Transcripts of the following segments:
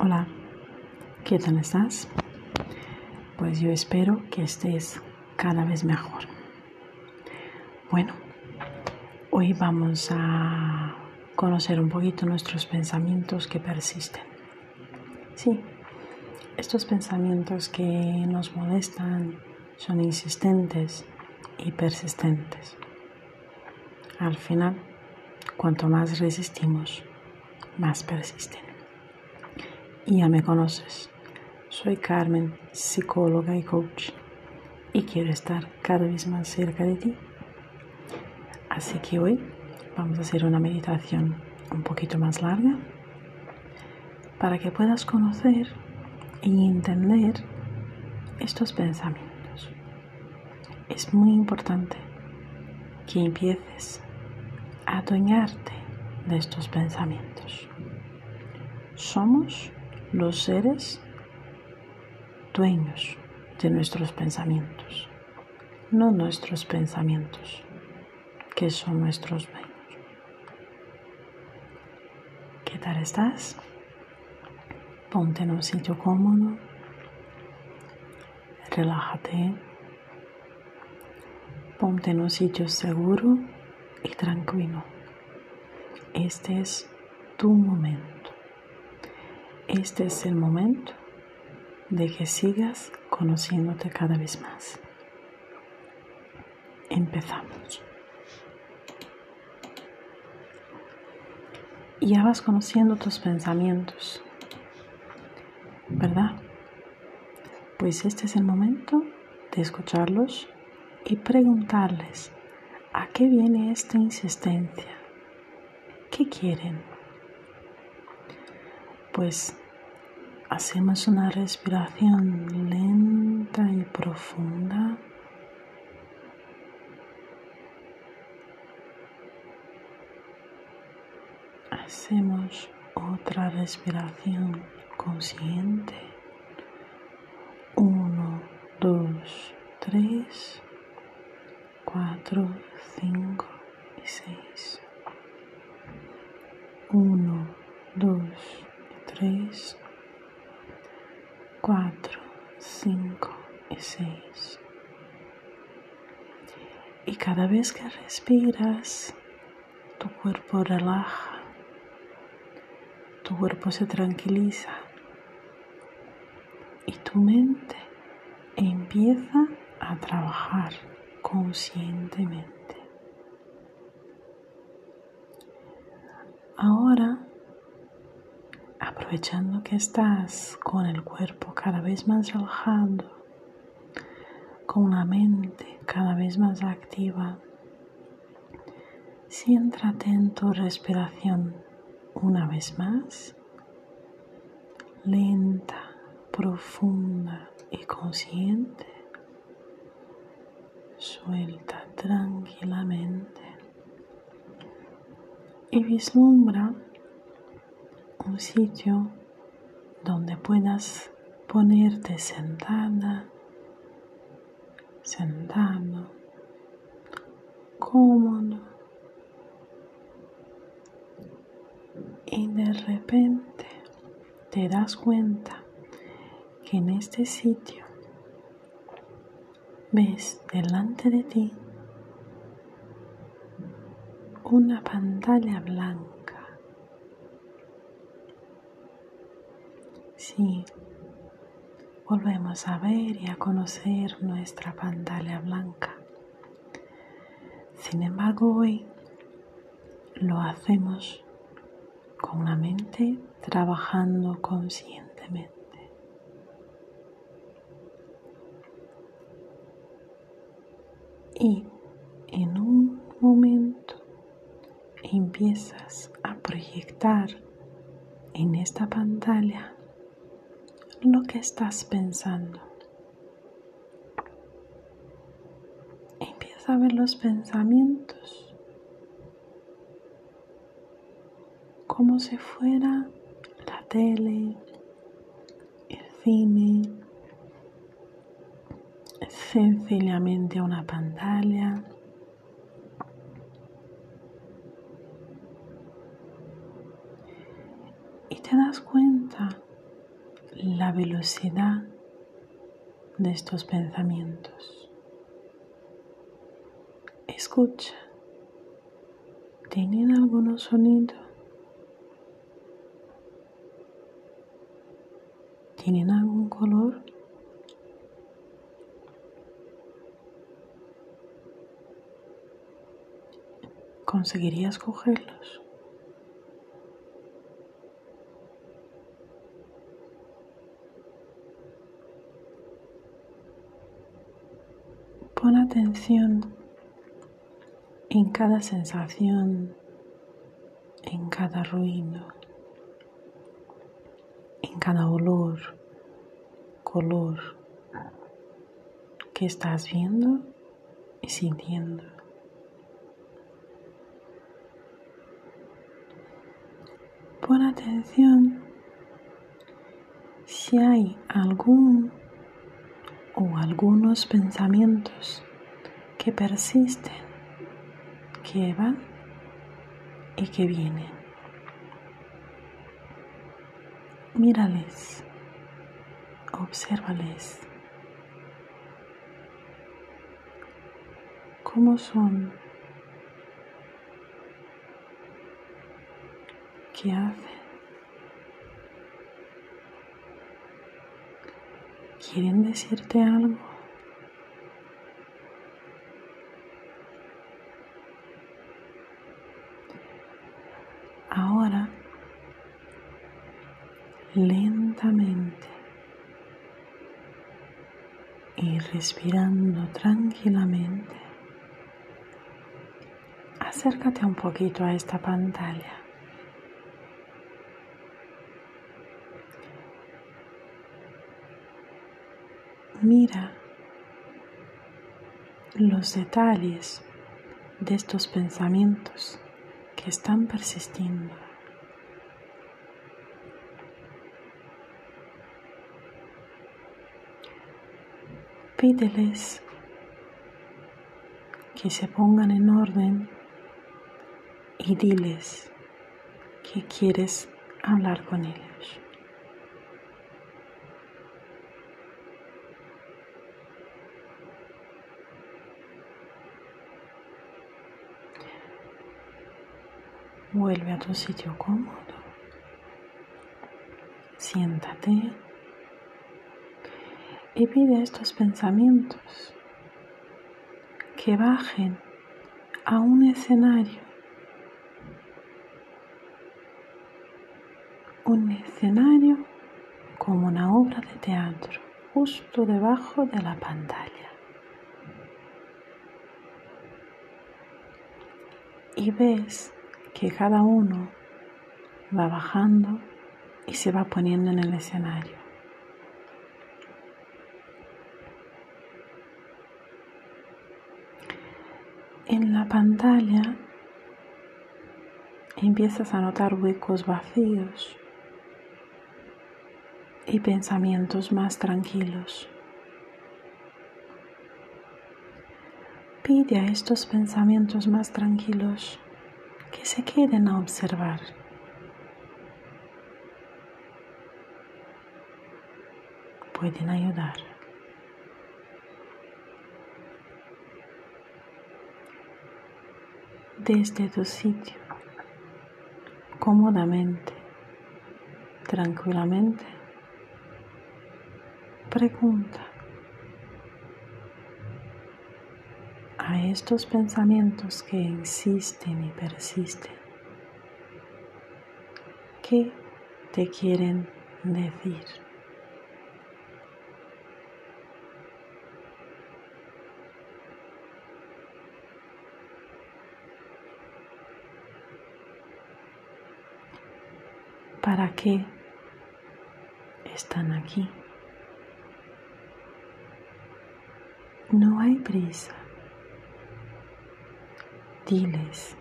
Hola, ¿qué tal estás? Pues yo espero que estés cada vez mejor. Bueno, hoy vamos a conocer un poquito nuestros pensamientos que persisten. Sí, estos pensamientos que nos molestan son insistentes y persistentes. Al final, cuanto más resistimos, más persisten. Ya me conoces. Soy Carmen, psicóloga y coach, y quiero estar cada vez más cerca de ti. Así que hoy vamos a hacer una meditación un poquito más larga para que puedas conocer y entender estos pensamientos. Es muy importante que empieces a adueñarte de estos pensamientos. Somos los seres dueños de nuestros pensamientos, no nuestros pensamientos, que son nuestros dueños. ¿Qué tal estás? Ponte en un sitio cómodo, relájate, ponte en un sitio seguro y tranquilo. Este es tu momento. Este es el momento de que sigas conociéndote cada vez más. Empezamos. Ya vas conociendo tus pensamientos, ¿verdad? Pues este es el momento de escucharlos y preguntarles a qué viene esta insistencia. ¿Qué quieren? Pues hacemos una respiración lenta y profunda. Hacemos otra respiración consciente. Uno, dos, tres, cuatro, cinco y seis. Uno, dos, tres, cuatro, cinco y seis. Y cada que respiras, tu cuerpo relaja, tu cuerpo se tranquiliza y tu mente empieza a trabajar conscientemente. Ahora, aprovechando que estás con el cuerpo cada vez más relajado, con la mente cada vez más activa, céntrate en tu respiración una vez más, lenta, profunda y consciente. Suelta tranquilamente y vislumbra un sitio donde puedas ponerte sentada, sentado, cómodo. Y de repente te das cuenta que en este sitio ves delante de ti una pantalla blanca. Sí, volvemos a ver y a conocer nuestra pantalla blanca. Sin embargo, hoy lo hacemos con la mente trabajando conscientemente. Y en un momento empiezas a proyectar en esta pantalla lo que estás pensando. Empieza a ver los pensamientos como si fuera la tele, el cine, sencillamente una pantalla. Y te das cuenta la velocidad de estos pensamientos. Escucha. ¿Tienen algunos sonidos? ¿Tienen algún color? ¿Conseguirías cogerlos? Pon atención en cada sensación, en cada ruido, en cada olor, color que estás viendo y sintiendo. Pon atención si hay algún o algunos pensamientos que persisten, que van y que vienen. Mírales, obsérvales. ¿Cómo son? ¿Qué hacen? ¿Quieren decirte algo? Ahora, lentamente y respirando tranquilamente, acércate un poquito a esta pantalla. Mira los detalles de estos pensamientos que están persistiendo. Pídeles que se pongan en orden y diles que quieres hablar con ellos. Vuelve a tu sitio cómodo. Siéntate y pide estos pensamientos que bajen a un escenario. Un escenario como una obra de teatro justo debajo de la pantalla. Y ves que cada uno va bajando y se va poniendo en el escenario. En la pantalla empiezas a notar huecos vacíos y pensamientos más tranquilos. Pide a estos pensamientos más tranquilos que se queden a observar. Pueden ayudar. Desde tu sitio, cómodamente, tranquilamente, pregunta. a estos pensamientos que insisten y persisten, ¿qué te quieren decir? ¿Para qué están aquí? No hay prisa diles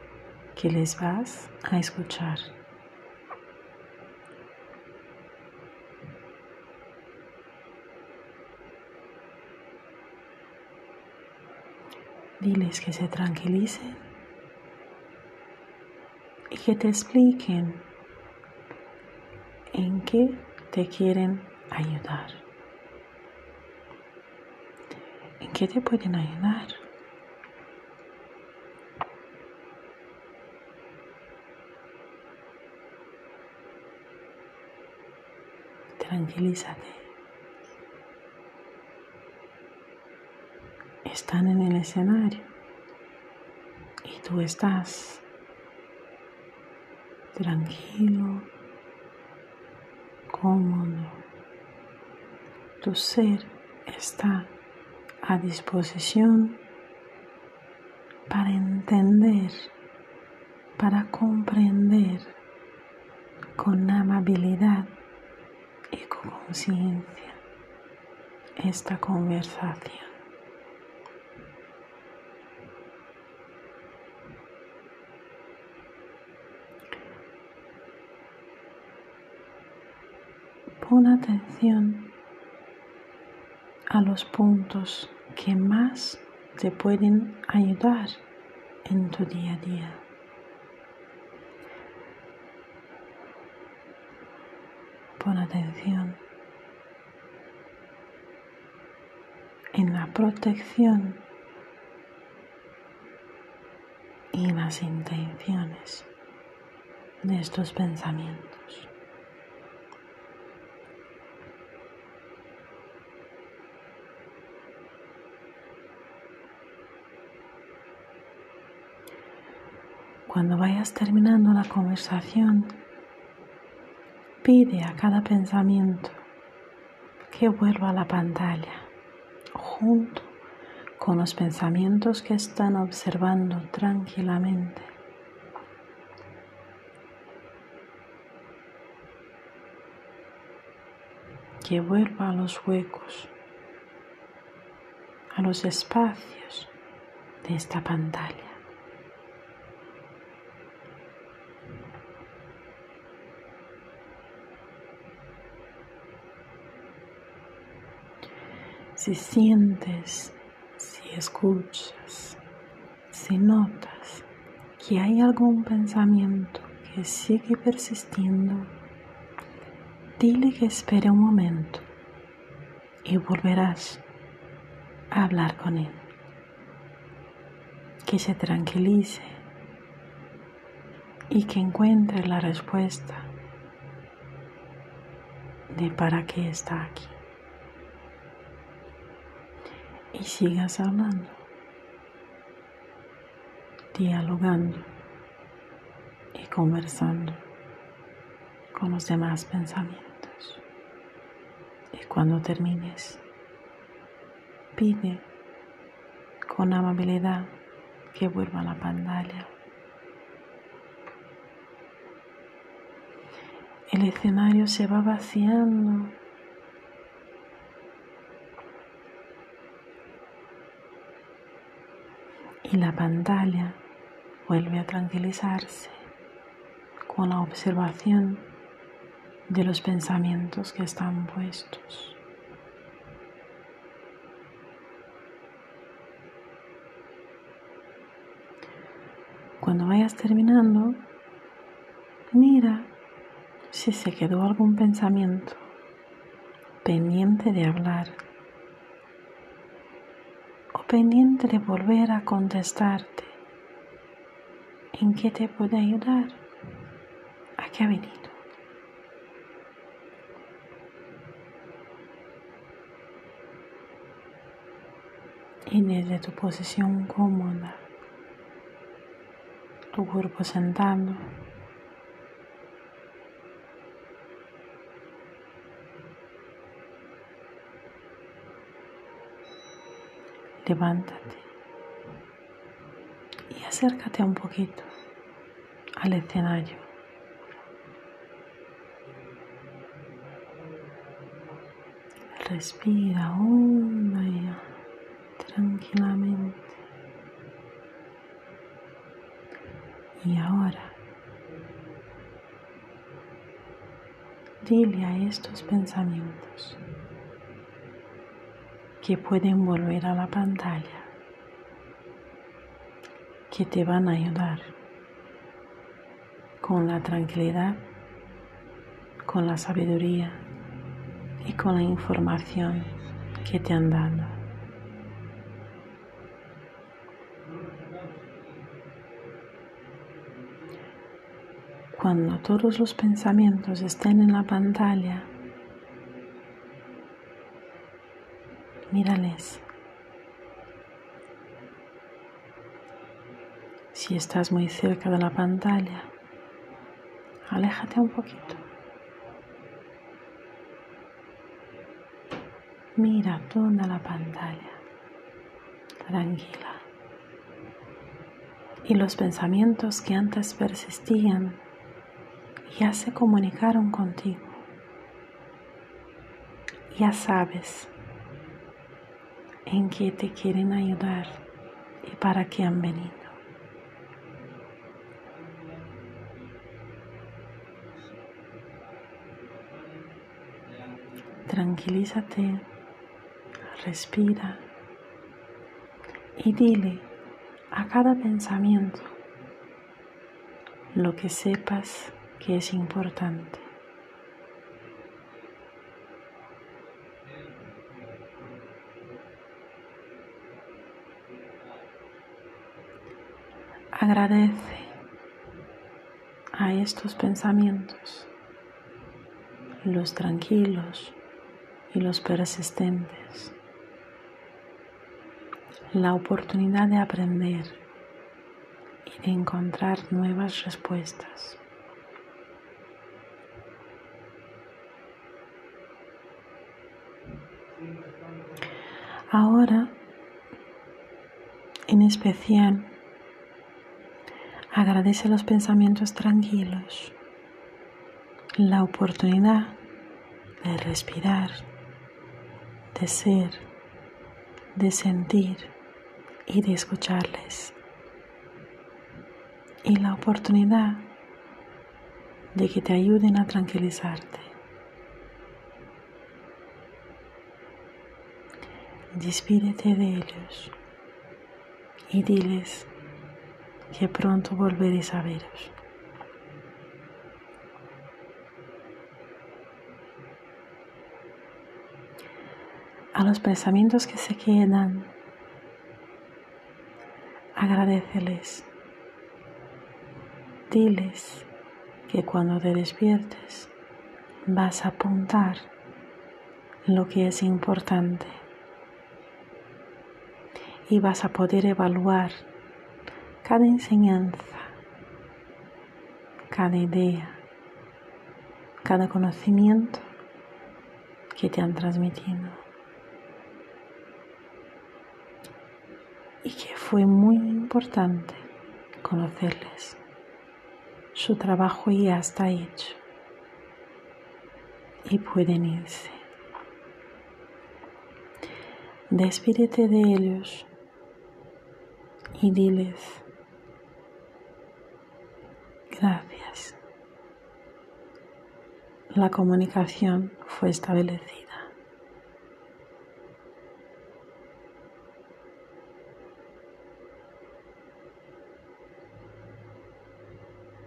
que les vas a escuchar. Diles que se tranquilicen y que te expliquen qué te quieren ayudar. ¿En qué te pueden ayudar? Tranquilízate. Están en el escenario y tú estás tranquilo, cómodo. Tu ser está a disposición para entender, para comprender con amabilidad y con conciencia esta conversación. Pon atención a los puntos que más te pueden ayudar en tu día a día. Pon atención en la protección y las intenciones de estos pensamientos. Cuando vayas terminando la conversación, pide a cada pensamiento que vuelva a la pantalla junto con los pensamientos que están observando tranquilamente. Que vuelva a los huecos, a los espacios de esta pantalla. Si sientes, si escuchas, si notas que hay algún pensamiento que sigue persistiendo, dile que espere un momento y volverás a hablar con él. Que se tranquilice y que encuentre la respuesta de para qué está aquí y sigas hablando, dialogando y conversando con los demás pensamientos. Y cuando termines, pide con amabilidad que vuelva a la pantalla. El escenario se va vaciando y la pantalla vuelve a tranquilizarse con la observación de los pensamientos que están puestos. Cuando vayas terminando, mira si se quedó algún pensamiento pendiente de hablar pendiente de volver a contestarte. ¿En qué te puede ayudar? ¿A qué ha venido? Y desde tu posición cómoda, tu cuerpo sentando, levántate y acércate un poquito al escenario. Respira honda y tranquilamente. Y ahora, dile a estos pensamientos que pueden volver a la pantalla, que te van a ayudar con la tranquilidad, con la sabiduría y con la información que te han dado. Cuando todos los pensamientos estén en la pantalla, mírales. Si estás muy cerca de la pantalla, aléjate un poquito. Mira toda la pantalla, tranquila. Y los pensamientos que antes persistían ya se comunicaron contigo. Ya sabes en qué te quieren ayudar y para qué han venido. Tranquilízate, respira y dile a cada pensamiento lo que sepas que es importante. Agradece a estos pensamientos, los tranquilos y los persistentes, la oportunidad de aprender y de encontrar nuevas respuestas. Ahora, en especial, agradece los pensamientos tranquilos, la oportunidad de respirar, de ser, de sentir y de escucharles. Y la oportunidad de que te ayuden a tranquilizarte. despídete de ellos y diles que pronto volveréis a veros. A los pensamientos que se quedan, agradeceles. Diles que cuando te despiertes vas a apuntar lo que es importante y vas a poder evaluar cada enseñanza, cada idea, cada conocimiento que te han transmitido y que fue muy importante conocerles. Su trabajo ya está hecho y pueden irse. Despídete de ellos y diles gracias. La comunicación fue establecida.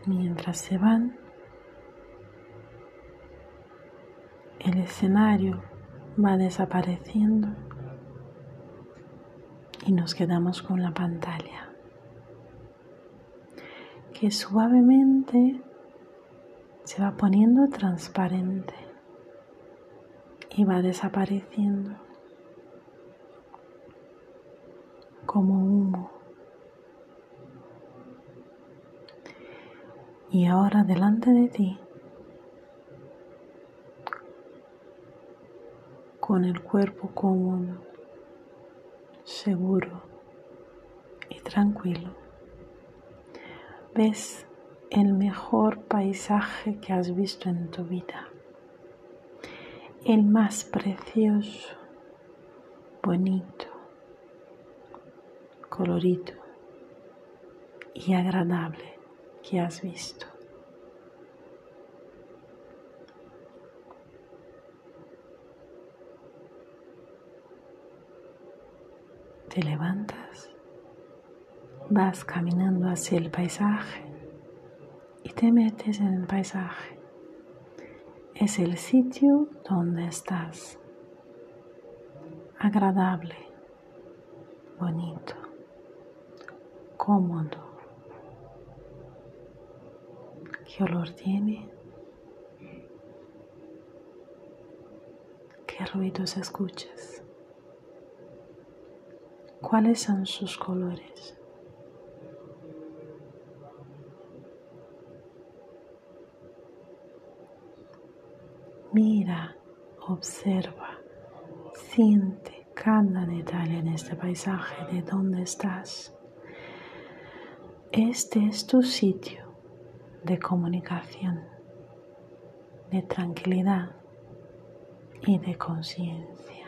Mientras se van, el escenario va desapareciendo y nos quedamos con la pantalla que suavemente se va poniendo transparente y va desapareciendo como humo. Y ahora delante de ti, con el cuerpo cómodo, seguro y tranquilo, ves el mejor paisaje que has visto en tu vida, el más precioso, bonito, colorido y agradable que has visto. Te levantas, vas caminando hacia el paisaje y te metes en el paisaje. es el sitio donde estás. Agradable, bonito, cómodo. ¿Qué olor tiene? ¿Qué ruidos escuchas? ¿Cuáles son sus colores? Mira, observa, siente cada detalle en este paisaje de donde estás. Este es tu sitio de comunicación, de tranquilidad y de conciencia.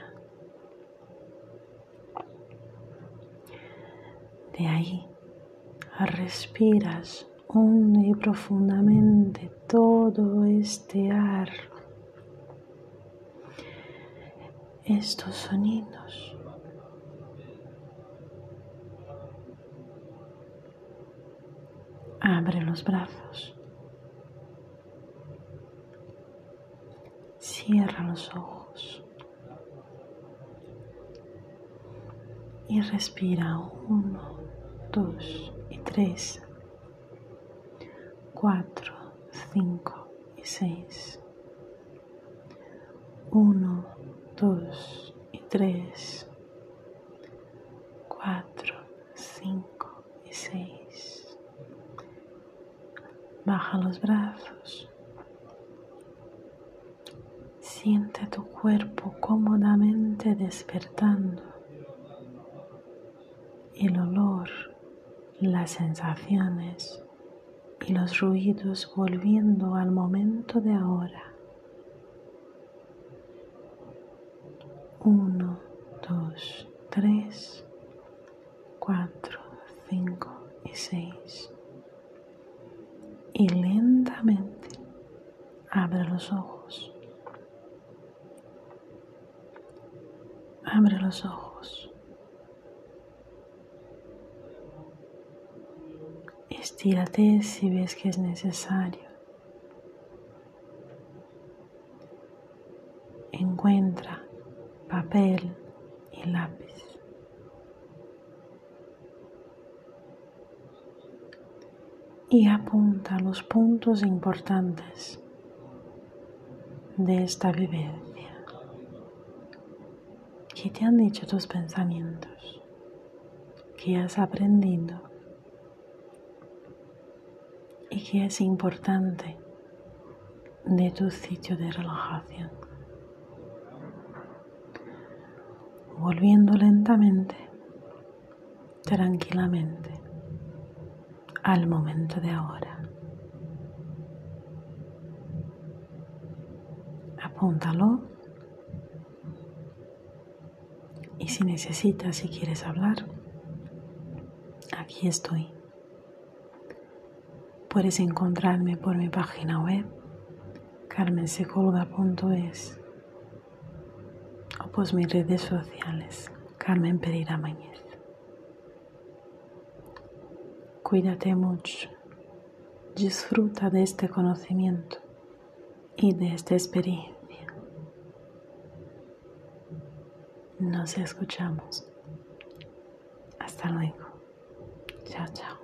De ahí respiras hondo y profundamente todo este ar estos sonidos. Abre los brazos. Cierra los ojos. Y respira uno, dos y tres, cuatro, cinco y seis. Uno, dos y tres, cuatro, cinco y seis. Baja los brazos. Tu cuerpo cómodamente despertando. El olor, las sensaciones y los ruidos volviendo al momento de ahora. Uno, dos, tres, cuatro, cinco y seis. Y lentamente abre los ojos. Abre ojos. Estírate si ves que es necesario. Encuentra papel y lápiz. Y apunta los puntos importantes de esta vivencia. ¿Qué te han dicho tus pensamientos? ¿Qué has aprendido? ¿Y qué es importante de tu sitio de relajación? volviendo lentamente, tranquilamente, al momento de ahora. Apúntalo y si necesitas, si quieres hablar, aquí estoy. Puedes encontrarme por mi página web carmensecoluda.es pues mis redes sociales, Carmen Pereira Mañez. Cuídate mucho, disfruta de este conocimiento y de esta experiencia. Nos escuchamos. Hasta luego. Chao, chao.